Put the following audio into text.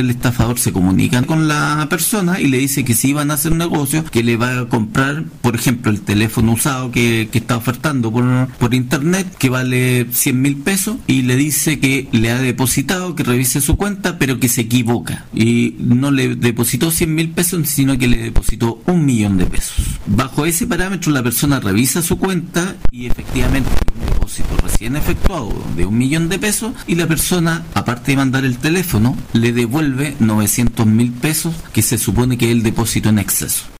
el estafador se comunica con la persona y le dice que si van a hacer un negocio, que le va a comprar, por ejemplo, el teléfono usado que, está ofertando por, por internet, que vale 100 mil pesos, y le dice que le ha depositado, que revise su cuenta, pero que se equivoca. Y no le depositó 100 mil pesos, sino que le depositó un millón de pesos. Bajo ese parámetro, la persona revisa su cuenta y efectivamente recién efectuado de un millón de pesos y la persona, aparte de mandar el teléfono, le devuelve 900 mil pesos que se supone que es el depósito en exceso.